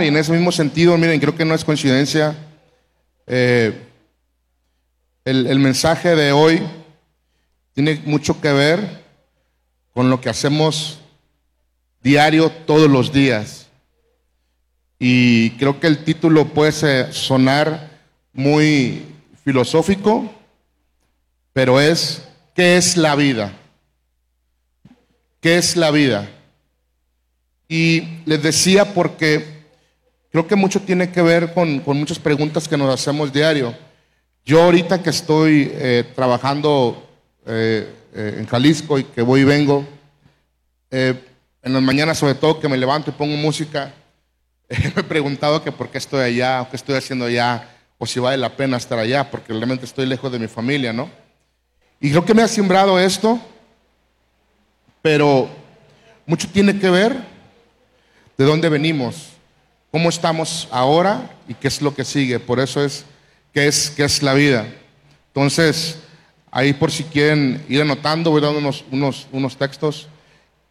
y en ese mismo sentido, miren, creo que no es coincidencia. eh, el, mensaje de hoy tiene mucho que ver con lo que hacemos diario todos los días. Y creo que el título puede sonar muy filosófico, pero es, ¿qué es la vida? ¿Qué es la vida? Y les decía porque creo que mucho tiene que ver con, muchas preguntas que nos hacemos diario. Yo ahorita que estoy eh, trabajando eh, eh, en Jalisco y que voy y vengo, en las mañanas sobre todo que me levanto y pongo música, me he preguntado que por qué estoy allá, o qué estoy haciendo allá, o si vale la pena estar allá, porque realmente estoy lejos de mi familia, ¿no? Y creo que me ha sembrado esto, pero mucho tiene que ver de dónde venimos, cómo estamos ahora y qué es lo que sigue. Por eso es qué es, qué es la vida. Entonces, ahí por si quieren ir anotando, voy dando unos, unos, unos textos.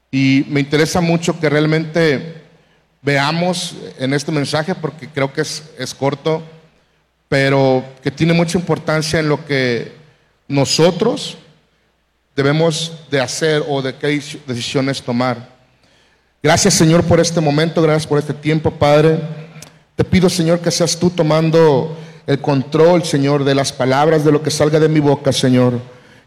Y me interesa mucho que realmente veamos en este mensaje, porque creo que es, es corto, pero que tiene mucha importancia en lo que nosotros debemos de hacer o de qué decisiones tomar. Gracias Señor por este momento, gracias por este tiempo, Padre. Te pido Señor que seas tú tomando el control, Señor, de las palabras, de lo que salga de mi boca, Señor.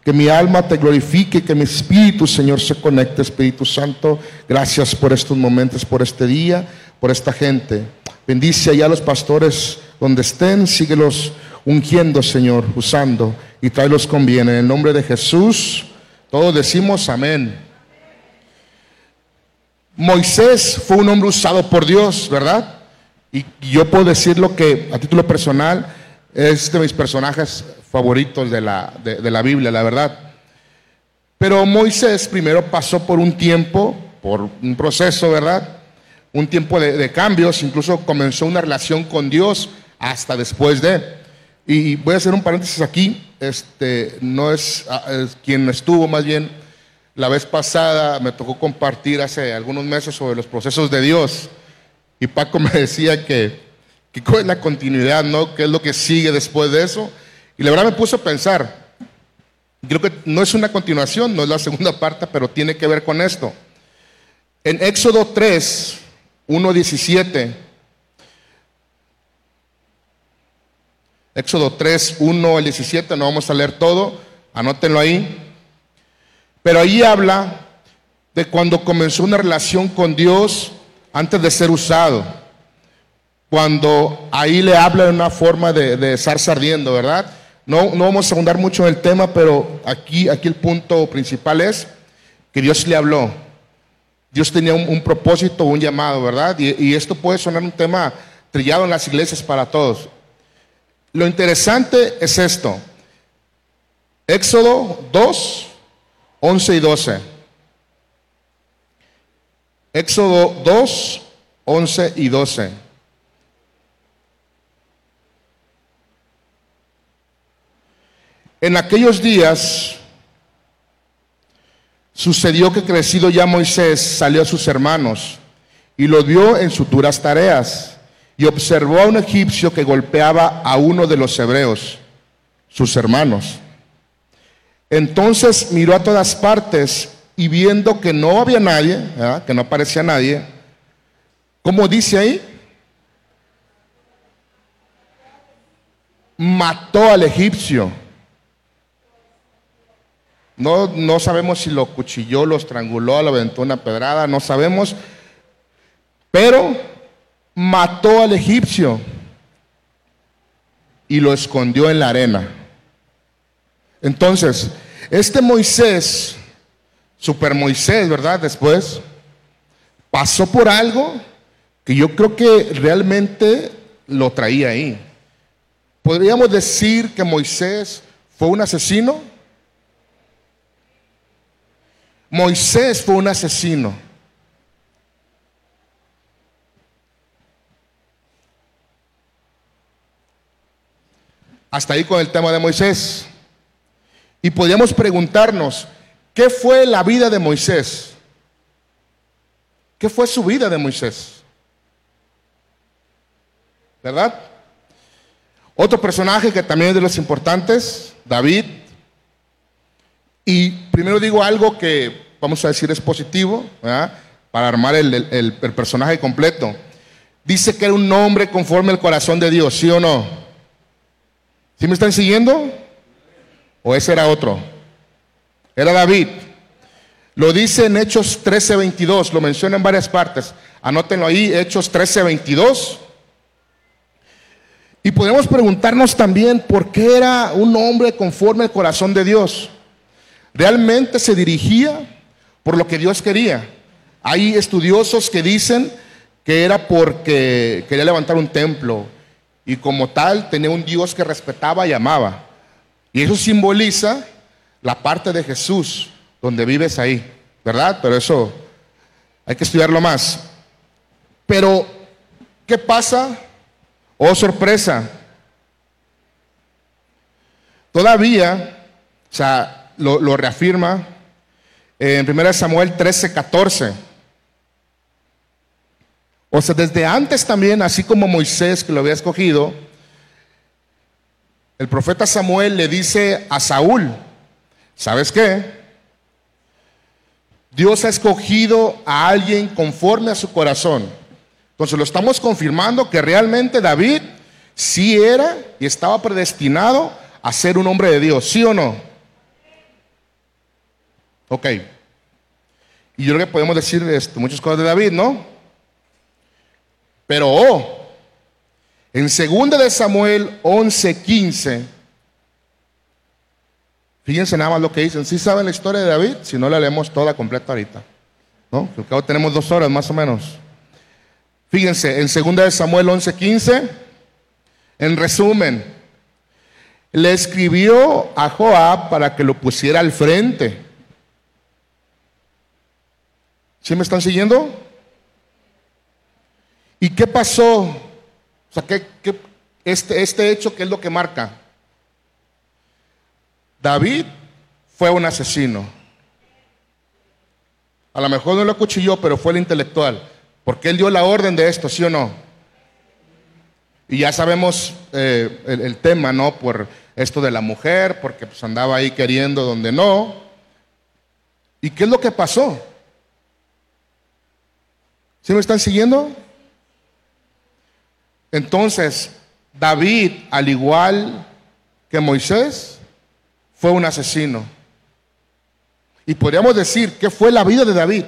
Que mi alma te glorifique, que mi espíritu, Señor, se conecte, Espíritu Santo. Gracias por estos momentos, por este día, por esta gente. Bendice allá a los pastores donde estén, síguelos ungiendo, Señor, usando y tráelos con bien. En el nombre de Jesús, todos decimos amén. Moisés fue un hombre usado por Dios, ¿verdad? Y yo puedo decir lo que a título personal es de mis personajes favoritos de la, de, la Biblia, la verdad. Pero Moisés primero pasó por un tiempo, por un proceso, ¿verdad? Un tiempo de, cambios, incluso comenzó una relación con Dios hasta después de. Y voy a hacer un paréntesis aquí, este, no es, es quien estuvo más bien la vez pasada, me tocó compartir hace algunos meses sobre los procesos de Dios. Y Paco me decía que, que es la continuidad, ¿no? ¿Qué es lo que sigue después de eso? Y la verdad me puso a pensar. Creo que no es una continuación, no es la segunda parte, pero tiene que ver con esto. En Éxodo 3, 1, 17. Éxodo 3, 1 al 17, no vamos a leer todo, anótenlo ahí. Pero ahí habla de cuando comenzó una relación con Dios antes de ser usado. Cuando ahí le habla de una forma de, de estar ardiendo, ¿verdad? No, no vamos a ahondar mucho en el tema, pero aquí, aquí el punto principal es que Dios le habló. Dios tenía un, un propósito, un llamado, ¿verdad? Y, y esto puede sonar un tema trillado en las iglesias para todos. Lo interesante es esto. Éxodo 2, 11 y 12. Éxodo 2, 11 y 12. En aquellos días sucedió que crecido ya Moisés salió a sus hermanos y lo vio en sus duras tareas y observó a un egipcio que golpeaba a uno de los hebreos, sus hermanos. Entonces miró a todas partes y viendo que no había nadie, que no aparecía nadie, ¿cómo dice ahí? Mató al egipcio. No, no sabemos si lo cuchilló, lo estranguló, lo aventó una pedrada, no sabemos. Pero mató al egipcio y lo escondió en la arena. Entonces, este Moisés, super Moisés, ¿verdad? Después, pasó por algo que yo creo que realmente lo traía ahí. ¿Podríamos decir que Moisés fue un asesino? Moisés fue un asesino. Hasta ahí con el tema de Moisés. Y podríamos preguntarnos, ¿qué fue la vida de Moisés? ¿Qué fue su vida de Moisés? ¿verdad? Otro personaje que también es de los importantes, David. Y primero digo algo que vamos a decir es positivo, ¿verdad? para armar el, el personaje completo. Dice que era un hombre conforme al corazón de Dios, ¿sí o no? ¿Sí me están siguiendo? ¿O ese era otro? Era David. Lo dice en Hechos 13:22, lo menciona en varias partes. Anótenlo ahí, Hechos 13:22. Y podemos preguntarnos también por qué era un hombre conforme al corazón de Dios. ¿Realmente se dirigía por lo que Dios quería? Hay estudiosos que dicen que era porque quería levantar un templo y como tal tenía un Dios que respetaba y amaba. Y eso simboliza la parte de Jesús, donde vives ahí, ¿verdad? Pero eso hay que estudiarlo más. Pero, ¿qué pasa? Oh, sorpresa. Todavía, o sea, lo, reafirma en 1 Samuel 13, 14. O sea, desde antes también, así como Moisés que lo había escogido, el profeta Samuel le dice a Saúl, ¿sabes qué? Dios ha escogido a alguien conforme a su corazón. Entonces lo estamos confirmando que realmente David sí era y estaba predestinado a ser un hombre de Dios, ¿sí o no? Ok. Y yo creo que podemos decir esto, muchas cosas de David, ¿no? Pero oh, en 2 de Samuel 11:15 Fíjense nada más lo que dicen. Si saben la historia de David? Si no la leemos toda completa ahorita. ¿No? Porque ahora tenemos dos horas más o menos. Fíjense, en 2 de Samuel 11:15, en resumen, le escribió a Joab para que lo pusiera al frente. ¿Sí me están siguiendo? ¿Y qué pasó? O sea, ¿qué, este, este hecho, ¿qué es lo que marca? David fue un asesino. A lo mejor no lo acuchilló, pero fue el intelectual. Porque él dio la orden de esto, ¿sí o no? Y ya sabemos eh, el, tema, ¿no? Por esto de la mujer, porque pues andaba ahí queriendo donde no. ¿Y qué es lo que pasó? ¿Sí me están siguiendo? Entonces, David, al igual que Moisés, fue un asesino. Y podríamos decir que fue la vida de David.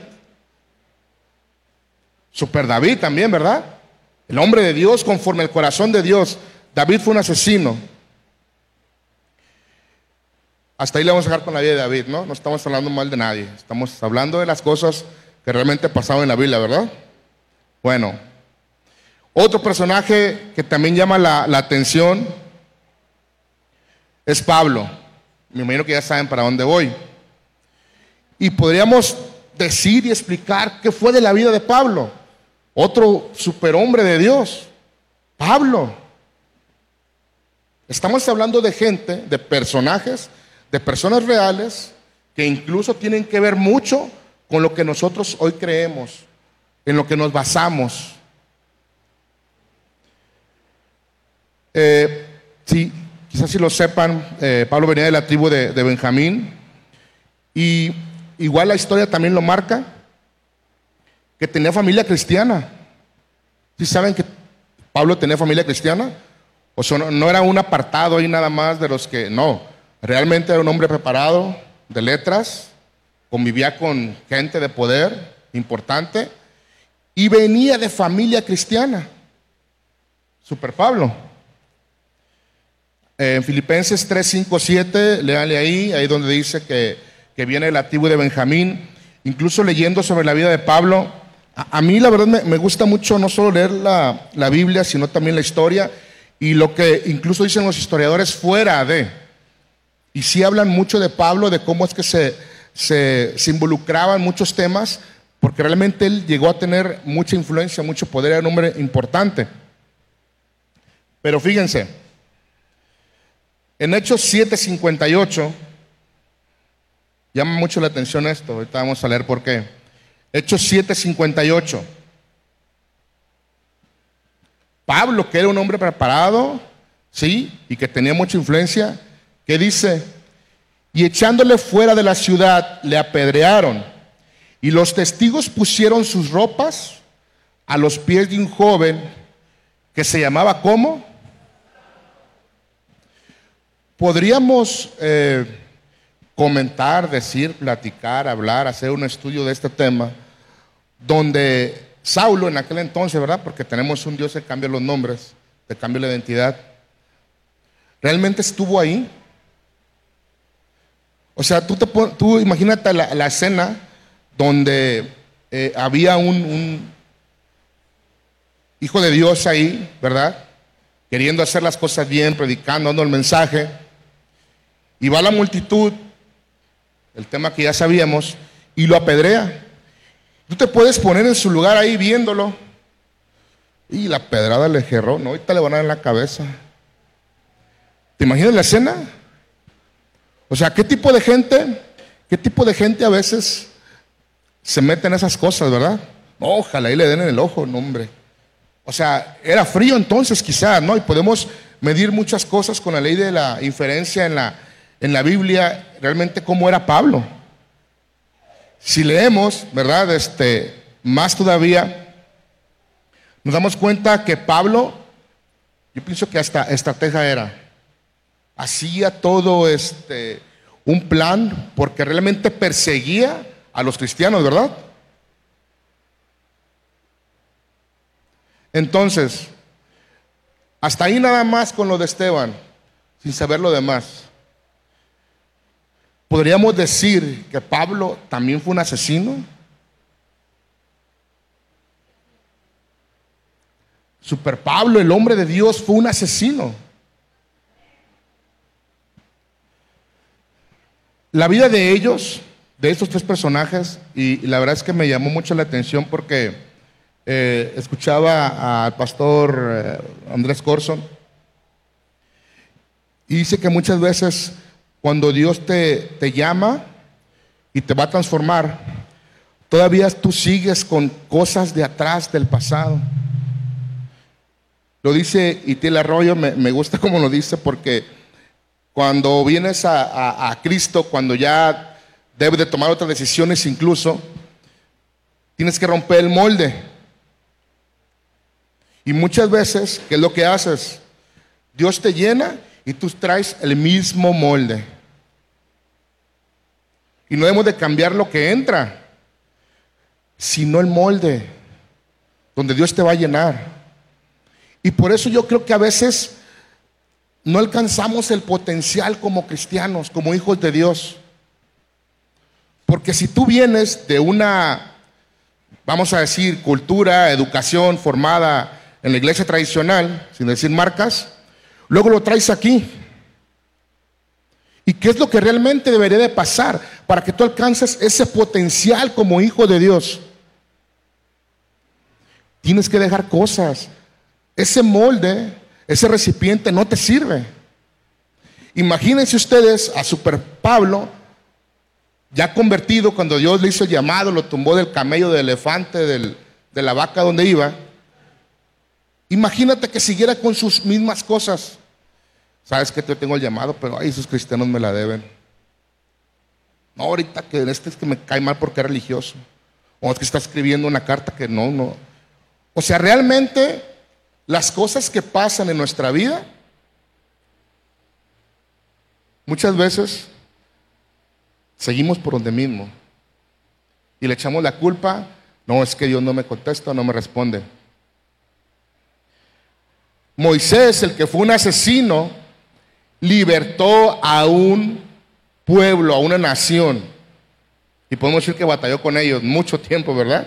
Super David también, ¿verdad? El hombre de Dios conforme al corazón de Dios. David fue un asesino. Hasta ahí le vamos a dejar con la vida de David, ¿no? No estamos hablando mal de nadie. Estamos hablando de las cosas que realmente pasaban en la Biblia, ¿verdad? Bueno, otro personaje que también llama la, atención es Pablo. Me imagino que ya saben para dónde voy. Y podríamos decir y explicar qué fue de la vida de Pablo, otro superhombre de Dios, Pablo. Estamos hablando de gente, de personajes, de personas reales que incluso tienen que ver mucho con lo que nosotros hoy creemos, en lo que nos basamos. Eh, sí, Quizás si lo sepan, eh, Pablo venía de la tribu de, Benjamín. Y igual la historia también lo marca, que tenía familia cristiana. ¿Sí saben que Pablo tenía familia cristiana? O sea, no, era un apartado ahí nada más de los que, no, realmente era un hombre preparado de letras, convivía con gente de poder importante y venía de familia cristiana. Super Pablo. En Filipenses 3, 5, 7, léanle ahí, ahí donde dice que, viene el activo de Benjamín. Incluso leyendo sobre la vida de Pablo, a, mí la verdad me, gusta mucho no solo leer la, la, Biblia, sino también la historia y lo que incluso dicen los historiadores fuera de. Y sí hablan mucho de Pablo, de cómo es que se, se, se involucraba en muchos temas, porque realmente él llegó a tener mucha influencia, mucho poder, era un hombre importante. Pero fíjense, en Hechos 7:58, llama mucho la atención esto, ahorita vamos a leer por qué. Hechos 7:58. Pablo, que era un hombre preparado, ¿sí? Y que tenía mucha influencia, ¿qué dice? Y echándole fuera de la ciudad, le apedrearon. Y los testigos pusieron sus ropas a los pies de un joven que se llamaba ¿cómo? Podríamos eh, comentar, decir, platicar, hablar, hacer un estudio de este tema, donde Saulo en aquel entonces, ¿verdad? Porque tenemos un Dios que cambia los nombres, que cambia la identidad, realmente estuvo ahí. O sea, tú, te, tú imagínate la, escena donde eh, había un hijo de Dios ahí, ¿verdad? Queriendo hacer las cosas bien, predicando, dando el mensaje. Y va la multitud, el tema que ya sabíamos, y lo apedrea. Tú te puedes poner en su lugar ahí viéndolo. Y la pedrada le gerró, no, ahorita le van a dar en la cabeza. ¿Te imaginas la escena? O sea, ¿qué tipo de gente, qué tipo de gente a veces se mete en esas cosas, verdad? ojalá y le den en el ojo, no hombre. O sea, era frío entonces quizás, ¿no? Y podemos medir muchas cosas con la ley de la inferencia en la, en la Biblia, realmente cómo era Pablo. Si leemos, ¿verdad? Este, más todavía, nos damos cuenta que Pablo, yo pienso que hasta estrategia era, hacía todo este, un plan porque realmente perseguía a los cristianos, ¿verdad? Entonces, hasta ahí nada más con lo de Esteban, sin saber lo demás. ¿Podríamos decir que Pablo también fue un asesino? Super Pablo, el hombre de Dios, fue un asesino. La vida de ellos, de estos tres personajes, y la verdad es que me llamó mucho la atención porque eh, escuchaba al pastor eh, Andrés Corson y dice que muchas veces cuando Dios te, te llama y te va a transformar, todavía tú sigues con cosas de atrás del pasado. Lo dice Itil Arroyo, me, me gusta como lo dice, porque cuando vienes a, a Cristo, cuando ya debes de tomar otras decisiones incluso, tienes que romper el molde. Y muchas veces, ¿qué es lo que haces? Dios te llena y tú traes el mismo molde. Y no debemos de cambiar lo que entra, sino el molde, donde Dios te va a llenar. Y por eso yo creo que a veces no alcanzamos el potencial como cristianos, como hijos de Dios. Porque si tú vienes de una, vamos a decir, cultura, educación formada en la iglesia tradicional, sin decir marcas, luego lo traes aquí. ¿Y qué es lo que realmente debería de pasar para que tú alcances ese potencial como hijo de Dios? Tienes que dejar cosas. Ese molde, ese recipiente no te sirve. Imagínense ustedes a Super Pablo, ya convertido, cuando Dios le hizo el llamado, lo tumbó del camello, del elefante, de la vaca donde iba. Imagínate que siguiera con sus mismas cosas. Sabes que yo tengo el llamado, pero ay, esos cristianos me la deben. No, ahorita que este es que me cae mal porque es religioso. O es que está escribiendo una carta que no, no. O sea, realmente las cosas que pasan en nuestra vida, muchas veces seguimos por donde mismo. Y le echamos la culpa, no es que Dios no me contesta, no me responde. Moisés, el que fue un asesino, libertó a un pueblo, a una nación. Y podemos decir que batalló con ellos mucho tiempo, ¿verdad?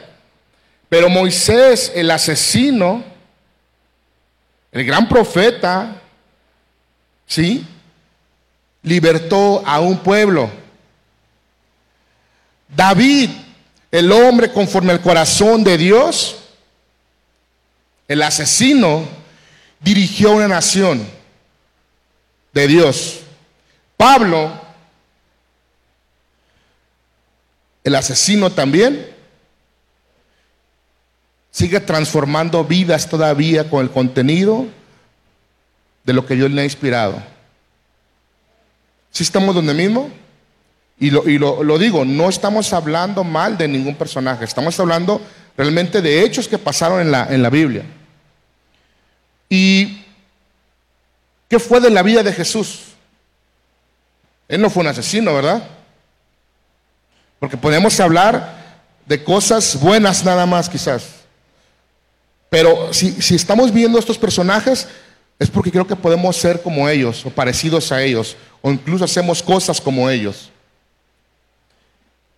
Pero Moisés, el asesino, el gran profeta, ¿sí? Libertó a un pueblo. David, el hombre conforme al corazón de Dios, el asesino, dirigió una nación de Dios. Pablo, el asesino también, sigue transformando vidas todavía con el contenido de lo que Dios le ha inspirado. Si estamos donde mismo? Y, lo, digo, no estamos hablando mal de ningún personaje, estamos hablando realmente de hechos que pasaron en la, en la Biblia. ¿Y qué fue de la vida de Jesús? Él no fue un asesino, ¿verdad? Porque podemos hablar de cosas buenas nada más quizás. Pero si, si estamos viendo estos personajes, es porque creo que podemos ser como ellos o parecidos a ellos, o incluso hacemos cosas como ellos.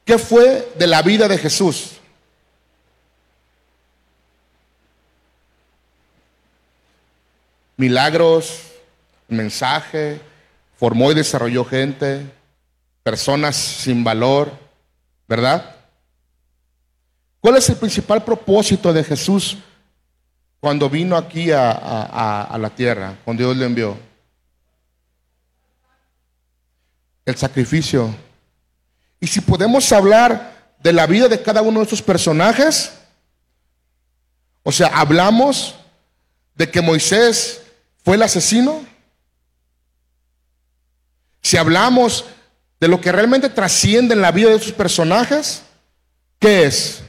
¿Qué fue de la vida de Jesús? Milagros, mensaje, formó y desarrolló gente, personas sin valor, ¿verdad? ¿Cuál es el principal propósito de Jesús cuando vino aquí a, la tierra, cuando Dios le envió? El sacrificio. Y si podemos hablar de la vida de cada uno de estos personajes, o sea, hablamos de que Moisés fue el asesino. Si hablamos de lo que realmente trasciende en la vida de estos personajes, ¿qué es?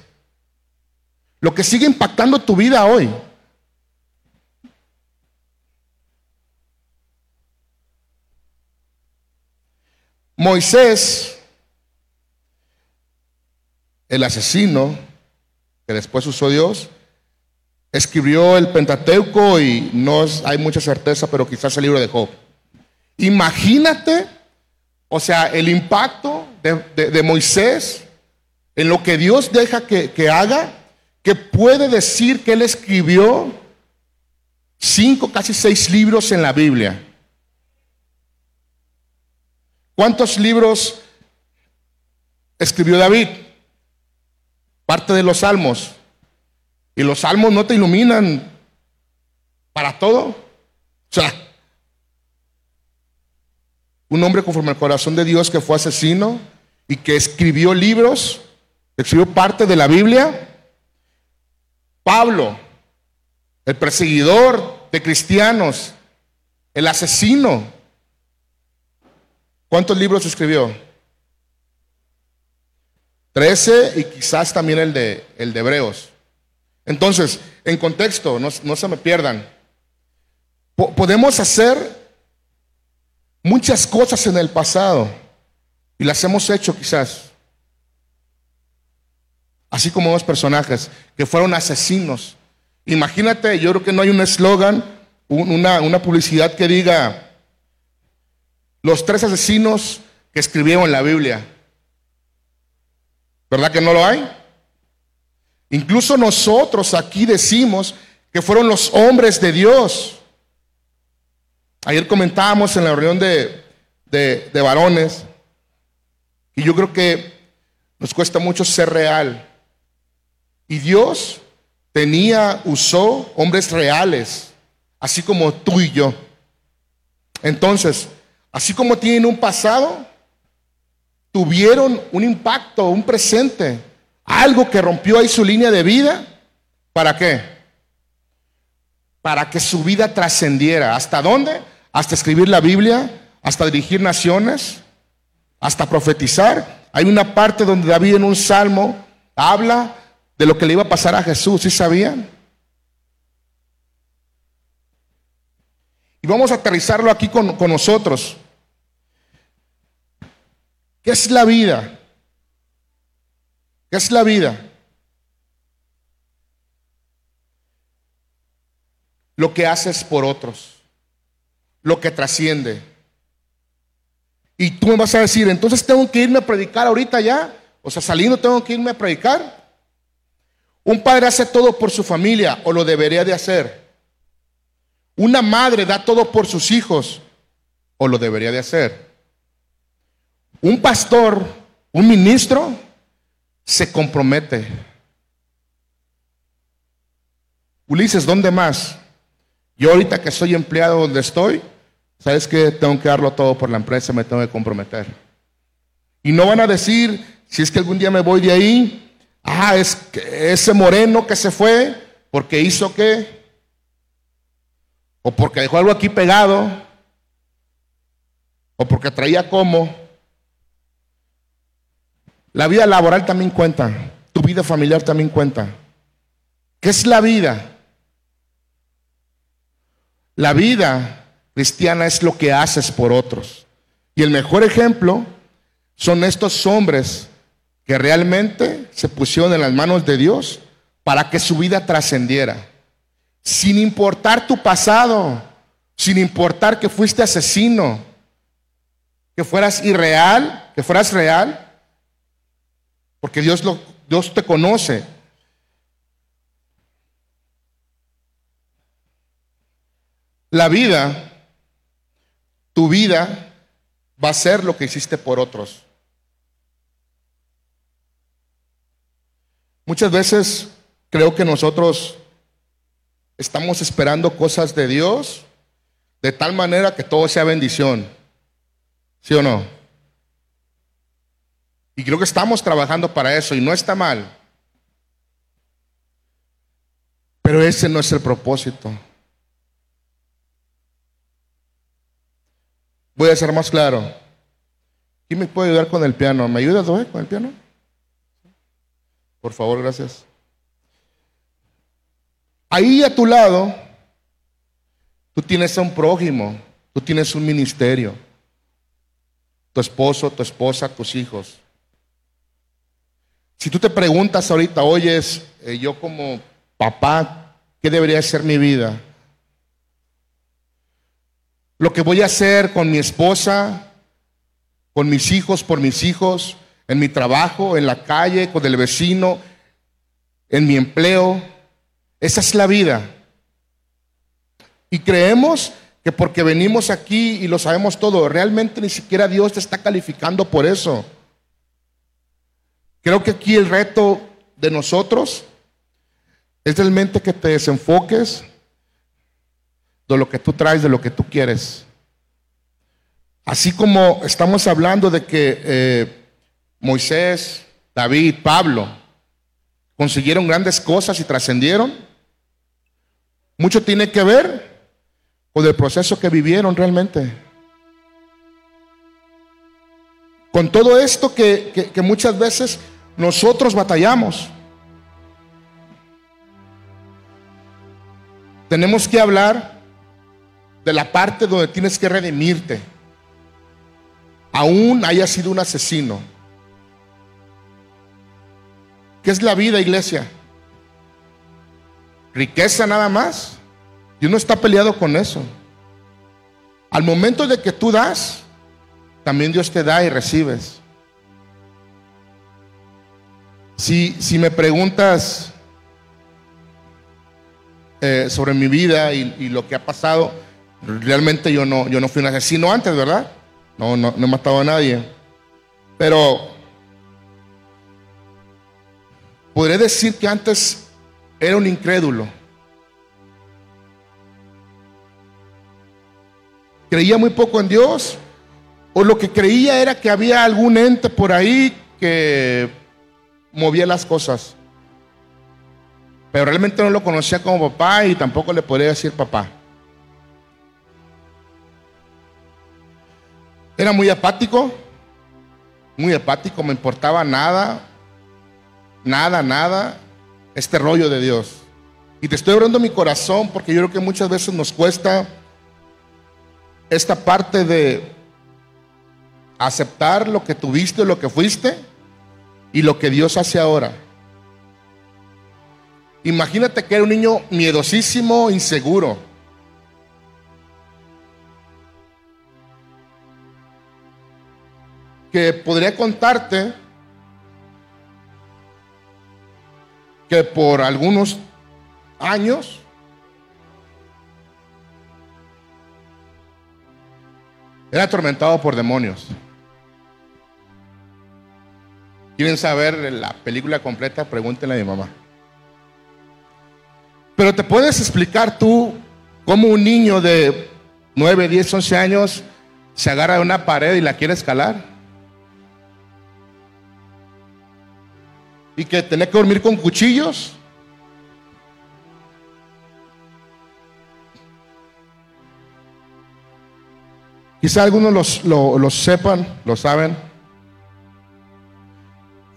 Lo que sigue impactando tu vida hoy. Moisés, el asesino que después usó Dios, escribió el Pentateuco y no hay mucha certeza, pero quizás el libro de Job. Imagínate, o sea, el impacto de, Moisés en lo que Dios deja que, que haga, que puede decir que él escribió cinco, casi seis libros en la Biblia. ¿Cuántos libros escribió David? Parte de los salmos. Y los salmos no te iluminan para todo. O sea, un hombre conforme al corazón de Dios que fue asesino y que escribió libros, escribió parte de la Biblia. Pablo, el perseguidor de cristianos, el asesino, ¿Cuántos libros escribió? Trece y quizás también el de, el de Hebreos. Entonces, en contexto, no, se me pierdan. podemos hacer muchas cosas en el pasado y las hemos hecho quizás. Así como dos personajes que fueron asesinos. Imagínate, yo creo que no hay un eslogan, una, una publicidad que diga, los tres asesinos que escribieron la Biblia. ¿Verdad que no lo hay? Incluso nosotros aquí decimos que fueron los hombres de Dios. Ayer comentábamos en la reunión de, de, varones y yo creo que nos cuesta mucho ser real. Y Dios tenía, usó hombres reales, así como tú y yo. Entonces, Así como tienen un pasado, tuvieron un impacto, un presente, algo que rompió ahí su línea de vida. ¿Para qué? Para que su vida trascendiera. ¿Hasta dónde? Hasta escribir la Biblia, hasta dirigir naciones, hasta profetizar. Hay una parte donde David en un salmo habla de lo que le iba a pasar a Jesús, ¿sí sabían? Y vamos a aterrizarlo aquí con, con nosotros. ¿Qué es la vida? ¿Qué es la vida? Lo que haces por otros, lo que trasciende. Y tú me vas a decir, entonces tengo que irme a predicar ahorita ya, o sea, saliendo tengo que irme a predicar. Un padre hace todo por su familia, o lo debería de hacer. Una madre da todo por sus hijos, o lo debería de hacer. Un pastor, un ministro, se compromete. Ulises, ¿dónde más? Yo ahorita que soy empleado donde estoy, ¿sabes que Tengo que darlo todo por la empresa, me tengo que comprometer. Y no van a decir, si es que algún día me voy de ahí, Ah, es que ese moreno que se fue porque hizo qué. O porque dejó algo aquí pegado. O porque traía como. La vida laboral también cuenta. Tu vida familiar también cuenta. ¿Qué es la vida? La vida cristiana es lo que haces por otros. Y el mejor ejemplo son estos hombres que realmente se pusieron en las manos de Dios para que su vida trascendiera. Sin importar tu pasado, sin importar que fuiste asesino, que fueras irreal, que fueras real, porque Dios, lo, Dios te conoce. La vida, tu vida, va a ser lo que hiciste por otros. Muchas veces creo que nosotros estamos esperando cosas de Dios de tal manera que todo sea bendición. ¿Sí o no? Y creo que estamos trabajando para eso y no está mal. Pero ese no es el propósito. Voy a ser más claro. ¿Quién me puede ayudar con el piano? ¿Me ayudas, Doe, con el piano? Por favor, gracias. Ahí a tu lado, tú tienes a un prójimo, tú tienes un ministerio, tu esposo, tu esposa, tus hijos. Si tú te preguntas ahorita, oyes, eh, yo como papá, ¿qué debería ser mi vida? Lo que voy a hacer con mi esposa, con mis hijos, por mis hijos, en mi trabajo, en la calle, con el vecino, en mi empleo. Esa es la vida. Y creemos que porque venimos aquí y lo sabemos todo, realmente ni siquiera Dios te está calificando por eso. Creo que aquí el reto de nosotros es realmente que te desenfoques de lo que tú traes, de lo que tú quieres. Así como estamos hablando de que eh, Moisés, David, Pablo consiguieron grandes cosas y trascendieron, mucho tiene que ver con el proceso que vivieron realmente. Con todo esto que, que muchas veces nosotros batallamos. Tenemos que hablar de la parte donde tienes que redimirte. Aún haya sido un asesino. ¿Qué es la vida, iglesia? Riqueza nada más. Y uno está peleado con eso. Al momento de que tú das, también Dios te da y recibes. Si, si me preguntas eh, sobre mi vida y, lo que ha pasado, realmente yo no, yo no fui un asesino antes, ¿verdad? No, no, no he matado a nadie. Pero podré decir que antes era un incrédulo. Creía muy poco en Dios, o lo que creía era que había algún ente por ahí que movía las cosas. Pero realmente no lo conocía como papá y tampoco le podría decir papá. Era muy apático, muy apático, me importaba nada, nada, nada, este rollo de Dios. Y te estoy abriendo mi corazón porque yo creo que muchas veces nos cuesta esta parte de aceptar lo que tuviste, lo que fuiste y lo que Dios hace ahora. Imagínate que era un niño miedosísimo, inseguro. Que podría contarte que por algunos años era atormentado por demonios. ¿Quieren saber la película completa? Pregúntenle a mi mamá. Pero te puedes explicar tú cómo un niño de 9, 10, 11 años se agarra de una pared y la quiere escalar. Y que tenía que dormir con cuchillos. Quizá algunos los, lo, sepan, lo saben.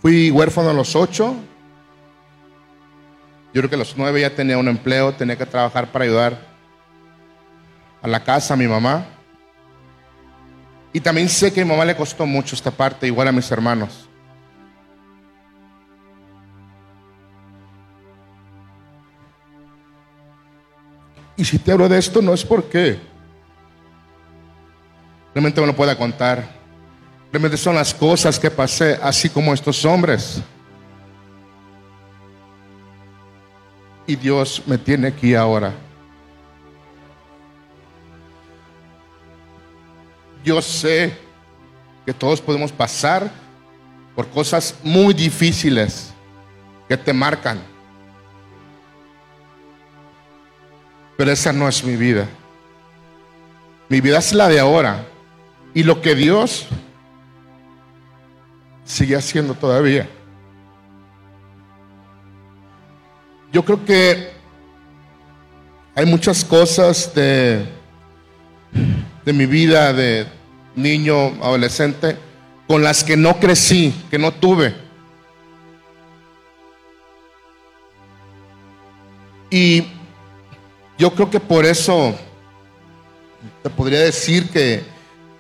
Fui huérfano a los ocho. Yo creo que a los nueve ya tenía un empleo, tenía que trabajar para ayudar a la casa, a mi mamá. Y también sé que a mi mamá le costó mucho esta parte, igual a mis hermanos. Y si te hablo de esto no es porque realmente me lo pueda contar. Realmente son las cosas que pasé, así como estos hombres. Y Dios me tiene aquí ahora. Yo sé que todos podemos pasar por cosas muy difíciles que te marcan. Pero esa no es mi vida. Mi vida es la de ahora. Y lo que Dios sigue haciendo todavía. Yo creo que hay muchas cosas de, mi vida de niño, adolescente, con las que no crecí, que no tuve. Y yo creo que por eso te podría decir que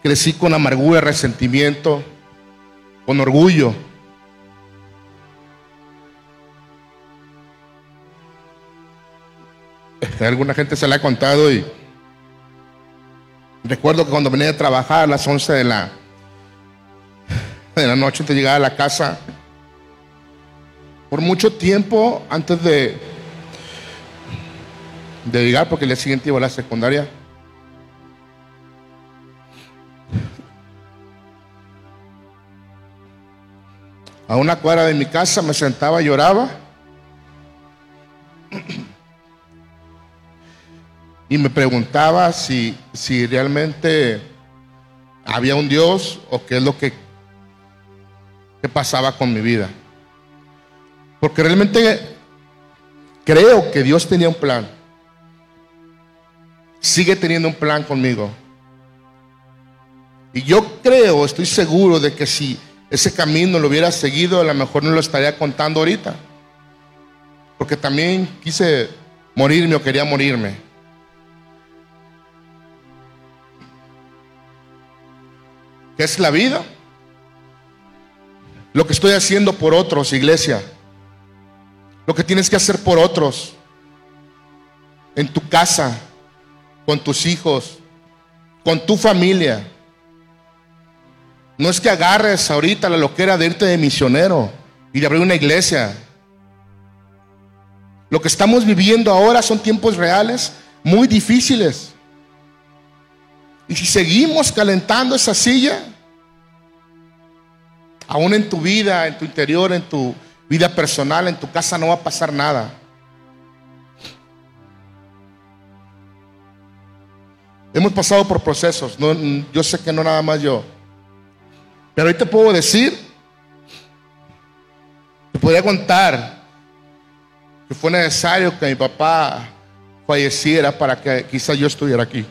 crecí con amargura, resentimiento, con orgullo. alguna gente se la ha contado y recuerdo que cuando venía a trabajar a las 11 de la, de la noche, de llegar a la casa, por mucho tiempo antes de, de llegar, porque el día siguiente iba a la secundaria, a una cuadra de mi casa me sentaba lloraba. Y me preguntaba si, si realmente había un Dios o qué es lo que, que pasaba con mi vida. Porque realmente creo que Dios tenía un plan. Sigue teniendo un plan conmigo. Y yo creo, estoy seguro de que si ese camino lo hubiera seguido, a lo mejor no lo estaría contando ahorita. Porque también quise morirme o quería morirme. ¿Qué es la vida? Lo que estoy haciendo por otros, iglesia. Lo que tienes que hacer por otros. En tu casa, con tus hijos, con tu familia. No es que agarres ahorita la loquera de irte de misionero y de abrir una iglesia. Lo que estamos viviendo ahora son tiempos reales muy difíciles. Y si seguimos calentando esa silla, aún en tu vida, en tu interior, en tu vida personal, en tu casa, no va a pasar nada. Hemos pasado por procesos, yo sé que no nada más yo. Pero te puedo decir, te podría contar que fue necesario que mi papá falleciera para que quizás yo estuviera aquí.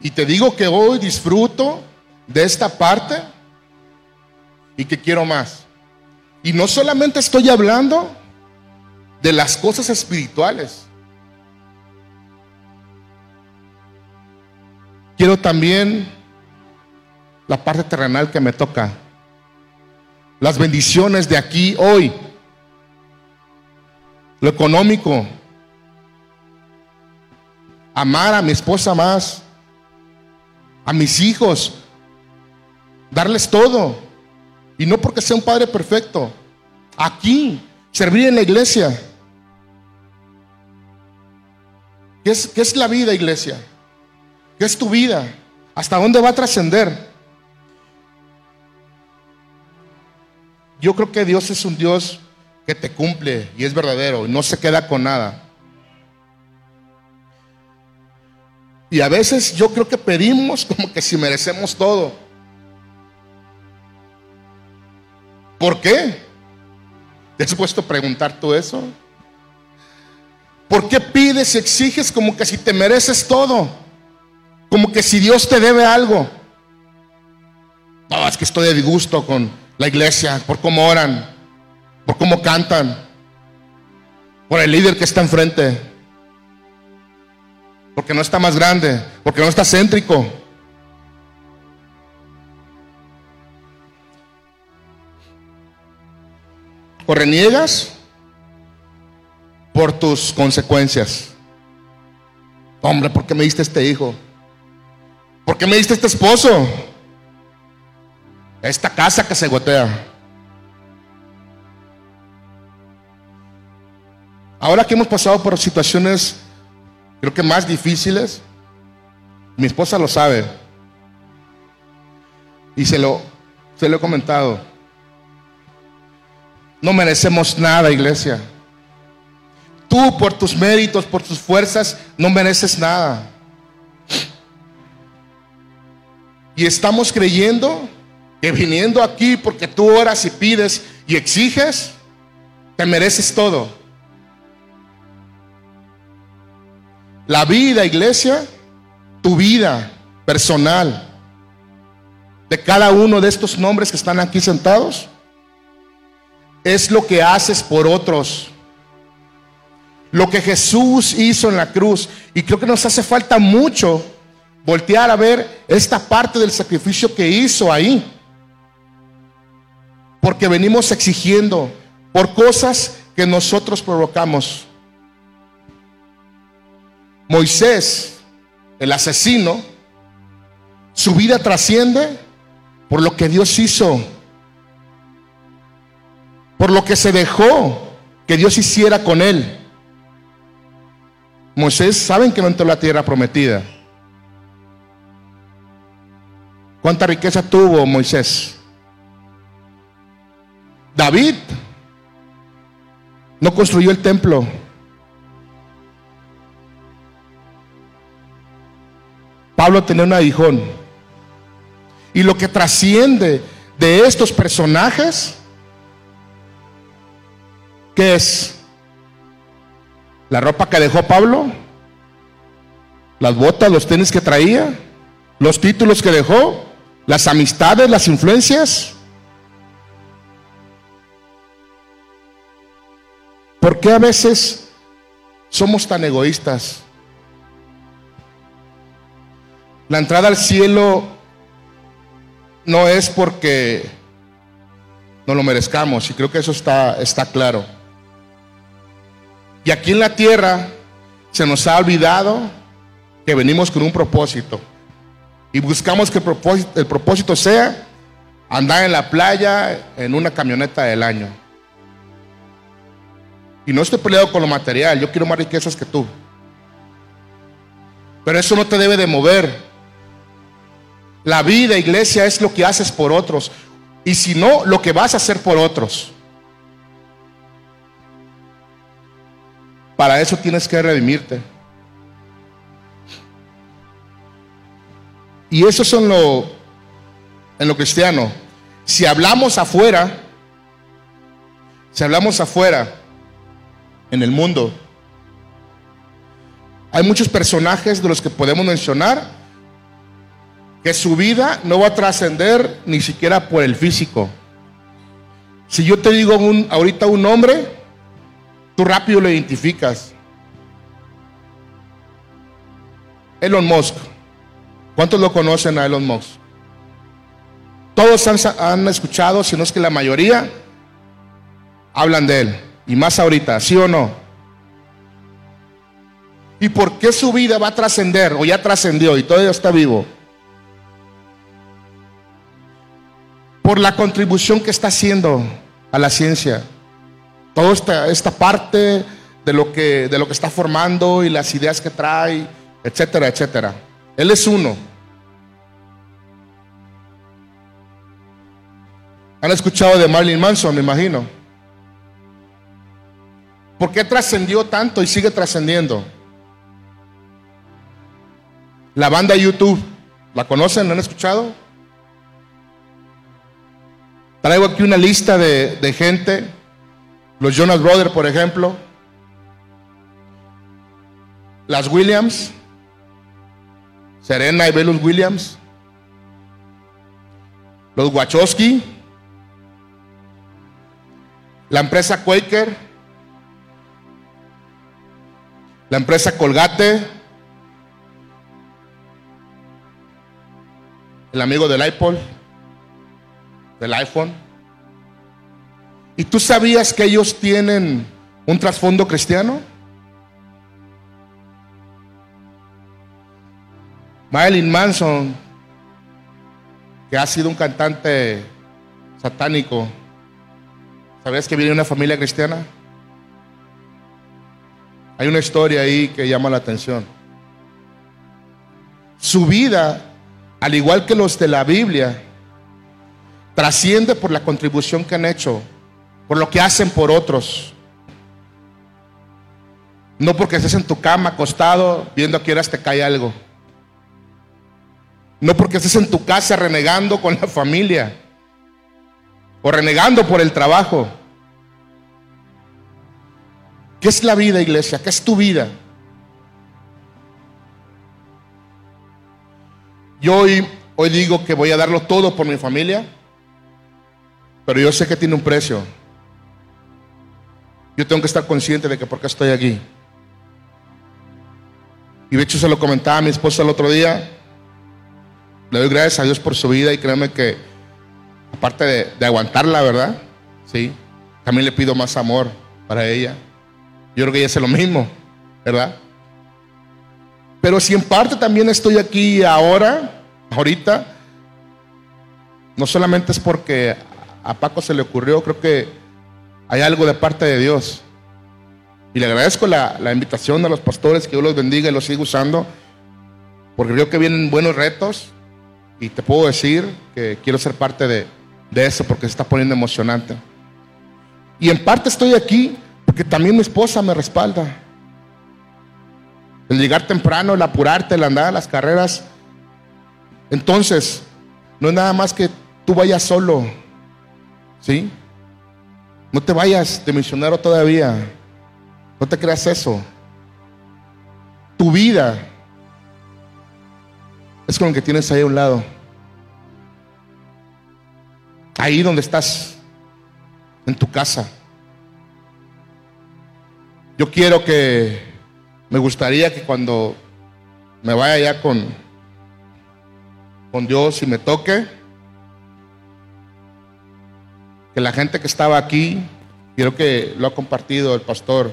Y te digo que hoy disfruto de esta parte y que quiero más. Y no solamente estoy hablando de las cosas espirituales. Quiero también la parte terrenal que me toca. Las bendiciones de aquí hoy. Lo económico. Amar a mi esposa más. A mis hijos. Darles todo. Y no porque sea un padre perfecto. Aquí. Servir en la iglesia. ¿Qué es, es la vida, iglesia? ¿Qué es tu vida? ¿Hasta dónde va a trascender? Yo creo que Dios es un Dios que te cumple y es verdadero y no se queda con nada. Y a veces yo creo que pedimos como que si merecemos todo. ¿Por qué? ¿Te has puesto a preguntar tú eso? ¿Por qué pides y exiges como que si te mereces todo? Como que si Dios te debe algo. No, es que estoy de disgusto con la iglesia, por cómo oran, por cómo cantan, por el líder que está enfrente, porque no está más grande, porque no está céntrico. O reniegas por tus consecuencias. Hombre, ¿por qué me diste este hijo? ¿Por qué me diste este esposo? Esta casa que se gotea. Ahora que hemos pasado por situaciones, creo que más difíciles, mi esposa lo sabe. Y se lo, he comentado. No merecemos nada, iglesia. Tú por tus méritos, por tus fuerzas, no mereces nada. Y estamos creyendo que viniendo aquí porque tú oras y pides y exiges, te mereces todo. La vida, iglesia, tu vida personal, de cada uno de estos nombres que están aquí sentados, es lo que haces por otros. Lo que Jesús hizo en la cruz. Y creo que nos hace falta mucho voltear a ver esta parte del sacrificio que hizo ahí. Porque venimos exigiendo por cosas que nosotros provocamos. Moisés, el asesino, su vida trasciende por lo que Dios hizo, por lo que se dejó que Dios hiciera con él. Moisés saben que no entró a la tierra prometida. ¿Cuánta riqueza tuvo Moisés? David no construyó el templo. Pablo tenía un aguijón. Y lo que trasciende de estos personajes, ¿qué es? La ropa que dejó Pablo, las botas, los tenis que traía, los títulos que dejó, las amistades, las influencias. ¿Por qué a veces somos tan egoístas? La entrada al cielo no es porque no lo merezcamos, y creo que eso está, está claro. Y aquí en la tierra se nos ha olvidado que venimos con un propósito. Y buscamos que el propósito, sea andar en la playa en una camioneta del año. Y no estoy peleado con lo material, yo quiero más riquezas que tú. Pero eso no te debe de mover. La vida, iglesia, es lo que haces por otros. Y si no, lo que vas a hacer por otros. Para eso tienes que redimirte. Y eso son lo en lo cristiano. Si hablamos afuera, si hablamos afuera, en el mundo. Hay muchos personajes de los que podemos mencionar que su vida no va a trascender ni siquiera por el físico. Si yo te digo un, ahorita un nombre, tú rápido lo identificas. Elon Musk. ¿Cuántos lo conocen a Elon Musk? Todos han, escuchado, si no es que la mayoría, hablan de él. Y más ahorita, ¿sí o no? ¿Y por qué su vida va a trascender o ya trascendió y todavía está vivo? Por la contribución que está haciendo a la ciencia. Toda esta, esta parte de lo, que, de lo que está formando y las ideas que trae, etcétera, etcétera. Él es uno. ¿Han escuchado de Marilyn Manson, me imagino? ¿Por qué trascendió tanto y sigue trascendiendo? La banda YouTube, ¿la conocen? ¿La han escuchado? Traigo aquí una lista de, de gente. Los Jonas Brothers, por ejemplo. Las Williams. Serena y Velus Williams. Los Wachowski. La empresa Quaker. La empresa Colgate. El amigo del iPod. Del iPhone. ¿Y tú sabías que ellos tienen un trasfondo cristiano? Marilyn Manson, que ha sido un cantante satánico, ¿sabías que viene una familia cristiana? Hay una historia ahí que llama la atención. Su vida, al igual que los de la Biblia, trasciende por la contribución que han hecho, por lo que hacen por otros. No porque estés en tu cama acostado viendo a qué horas te cae algo. No porque estés en tu casa renegando con la familia o renegando por el trabajo. ¿Qué es la vida, iglesia? ¿Qué es tu vida? Yo hoy, hoy digo que voy a darlo todo por mi familia, pero yo sé que tiene un precio. Yo tengo que estar consciente de que por qué estoy aquí. Y de hecho se lo comentaba a mi esposa el otro día. Le doy gracias a Dios por su vida y créeme que, aparte de, aguantarla, ¿verdad? Sí. También le pido más amor para ella. Yo creo que ella hace lo mismo, ¿verdad? Pero si en parte también estoy aquí ahora, ahorita, no solamente es porque a Paco se le ocurrió, creo que hay algo de parte de Dios. Y le agradezco la, la invitación a los pastores, que Dios los bendiga y los siga usando, porque creo que vienen buenos retos, y te puedo decir que quiero ser parte de, eso porque se está poniendo emocionante. Y en parte estoy aquí porque también mi esposa me respalda. El llegar temprano, el apurarte, el andar a las carreras. Entonces, no es nada más que tú vayas solo. ¿Sí? No te vayas de misionero todavía. No te creas eso. Tu vida es con el que tienes ahí a un lado. Ahí donde estás, en tu casa. Yo quiero que, me gustaría que cuando me vaya ya con, con Dios y me toque, que la gente que estaba aquí, quiero que lo ha compartido el pastor,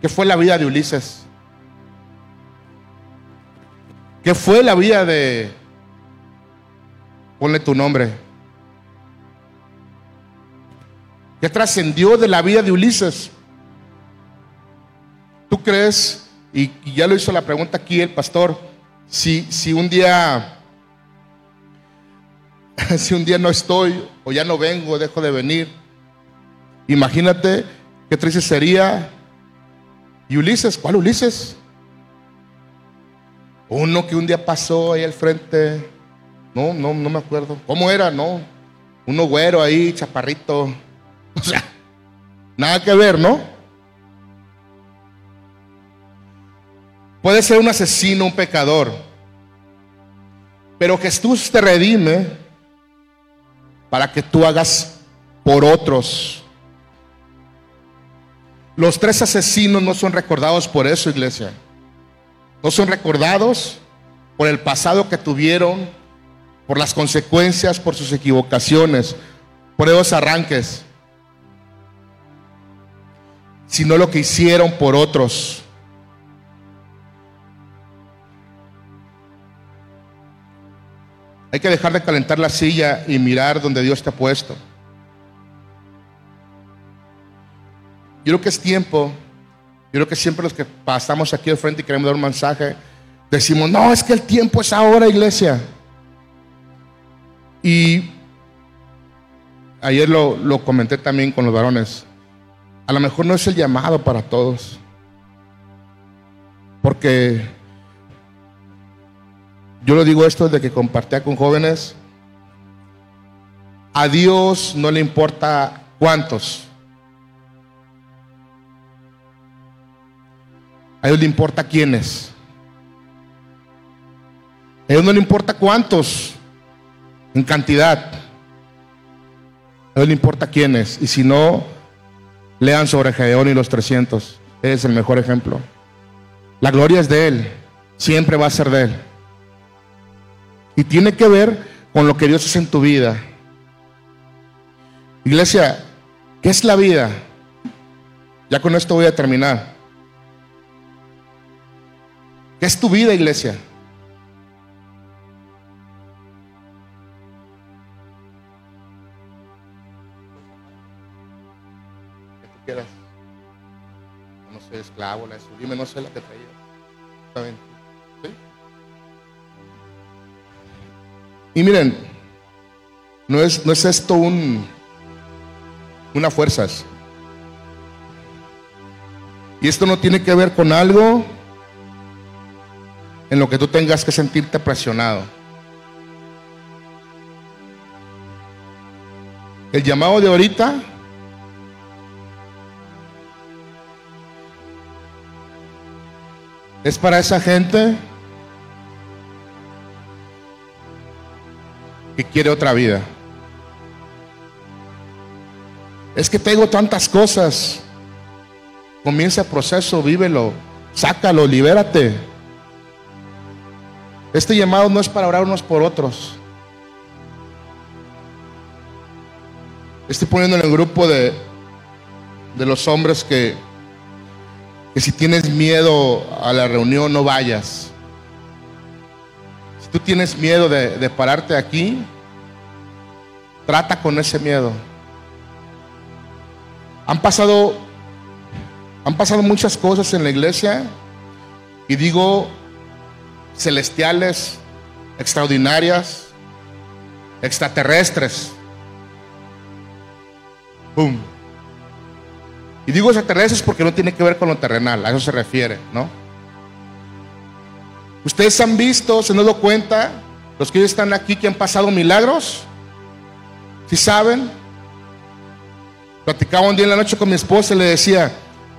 que fue la vida de Ulises. ¿Qué fue la vida de... Ponle tu nombre. ¿Qué trascendió de la vida de Ulises? ¿Tú crees, y, ya lo hizo la pregunta aquí el pastor, si, si un día, si un día no estoy o ya no vengo, dejo de venir, imagínate qué triste sería. ¿Y Ulises? ¿Cuál Ulises? Uno que un día pasó ahí al frente. No, no, no me acuerdo. ¿Cómo era? No. Uno güero ahí, chaparrito. O sea, nada que ver, ¿no? Puede ser un asesino, un pecador. Pero Jesús te redime para que tú hagas por otros. Los tres asesinos no son recordados por eso, iglesia. No son recordados por el pasado que tuvieron, por las consecuencias, por sus equivocaciones, por esos arranques, sino lo que hicieron por otros. Hay que dejar de calentar la silla y mirar donde Dios te ha puesto. Yo creo que es tiempo yo creo que siempre los que pasamos aquí al frente y queremos dar un mensaje, decimos, no, es que el tiempo es ahora, iglesia. Y ayer lo, lo comenté también con los varones. A lo mejor no es el llamado para todos. Porque yo lo digo esto desde que compartía con jóvenes. a Dios no le importa cuántos. A Dios le importa quiénes. A Dios no le importa cuántos en cantidad. A Dios le importa quiénes. Y si no, lean sobre Gedeón y los 300. Es el mejor ejemplo. La gloria es de Él. Siempre va a ser de Él. Y tiene que ver con lo que Dios hace en tu vida. Iglesia, ¿qué es la vida? Ya con esto voy a terminar. ¿Qué es tu vida, iglesia? Esclavo, la no sé que traía. Y miren, no es, no es esto un, una fuerzas. Y esto no tiene que ver con algo en lo que tú tengas que sentirte presionado. El llamado de ahorita es para esa gente que quiere otra vida. Es que tengo tantas cosas. Comienza el proceso, vívelo, sácalo, libérate. Este llamado no es para orar unos por otros. Estoy poniendo en el grupo de, de los hombres que, que si tienes miedo a la reunión no vayas. Si tú tienes miedo de, de pararte aquí, trata con ese miedo. Han pasado, han pasado muchas cosas en la iglesia y digo celestiales, extraordinarias, extraterrestres. ¡Bum! Y digo extraterrestres porque no tiene que ver con lo terrenal, a eso se refiere, ¿no? Ustedes han visto, se han dado cuenta, los que hoy están aquí que han pasado milagros, si saben, Platicaba un día en la noche con mi esposa y le decía,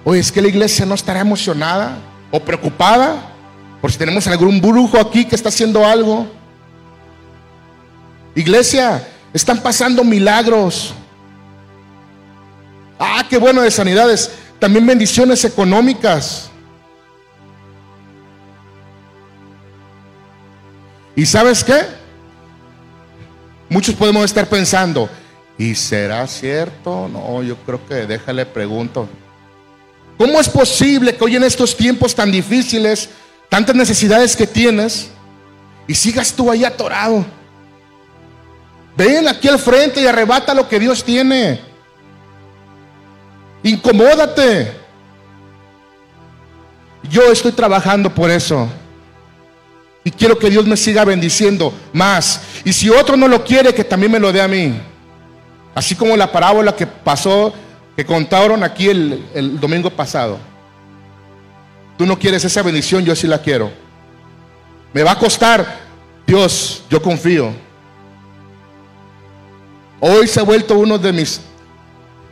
oye, es que la iglesia no estará emocionada o preocupada por si tenemos algún brujo aquí que está haciendo algo. Iglesia, están pasando milagros. Ah, qué bueno de sanidades. También bendiciones económicas. ¿Y sabes qué? Muchos podemos estar pensando, ¿Y será cierto? No, yo creo que déjale pregunto. ¿Cómo es posible que hoy en estos tiempos tan difíciles, tantas necesidades que tienes, y sigas tú ahí atorado? Ven aquí al frente y arrebata lo que Dios tiene. Incomódate. Yo estoy trabajando por eso. Y quiero que Dios me siga bendiciendo más. Y si otro no lo quiere, que también me lo dé a mí. Así como la parábola que pasó, que contaron aquí el, domingo pasado. Tú no quieres esa bendición, yo sí la quiero. Me va a costar, Dios, yo confío. Hoy se ha vuelto uno de mis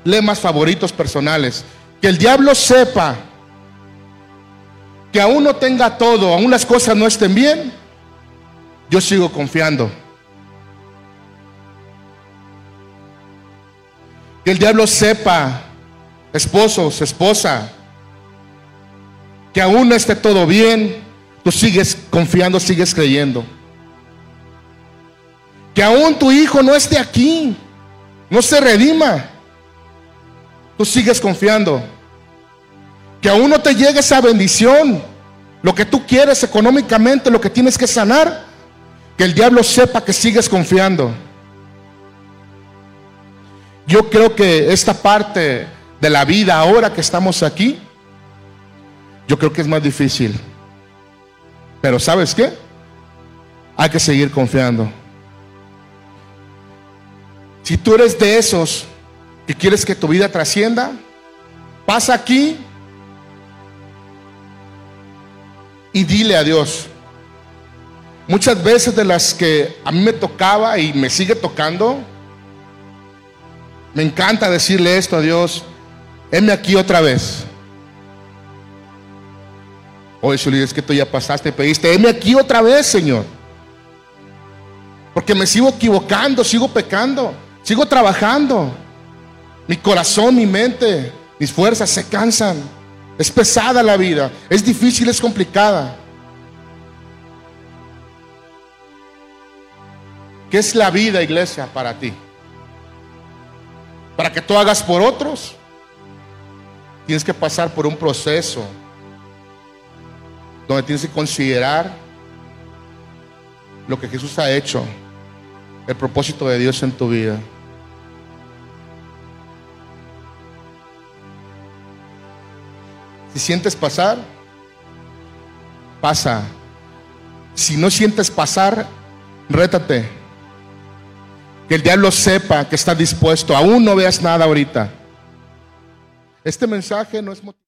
lemas favoritos personales. Que el diablo sepa que aún no tenga todo, aún las cosas no estén bien, yo sigo confiando. Que el diablo sepa, esposos, esposa, que aún no esté todo bien, tú sigues confiando, sigues creyendo. Que aún tu hijo no esté aquí, no se redima, tú sigues confiando. Que aún no te llegue esa bendición, lo que tú quieres económicamente, lo que tienes que sanar, que el diablo sepa que sigues confiando. Yo creo que esta parte de la vida ahora que estamos aquí, yo creo que es más difícil. Pero ¿sabes qué? Hay que seguir confiando. Si tú eres de esos que quieres que tu vida trascienda, pasa aquí y dile a Dios. Muchas veces de las que a mí me tocaba y me sigue tocando, Me encanta decirle esto a Dios. Heme aquí otra vez. Oye, Shuli, es que tú ya pasaste, pediste, heme aquí otra vez, Señor. Porque me sigo equivocando, sigo pecando, sigo trabajando. Mi corazón, mi mente, mis fuerzas se cansan. Es pesada la vida, es difícil, es complicada. ¿Qué es la vida, iglesia, para ti? Para que tú hagas por otros, tienes que pasar por un proceso donde tienes que considerar lo que Jesús ha hecho, el propósito de Dios en tu vida. Si sientes pasar, pasa. Si no sientes pasar, rétate. Que el diablo sepa que está dispuesto. Aún no veas nada ahorita. Este mensaje no es motivo.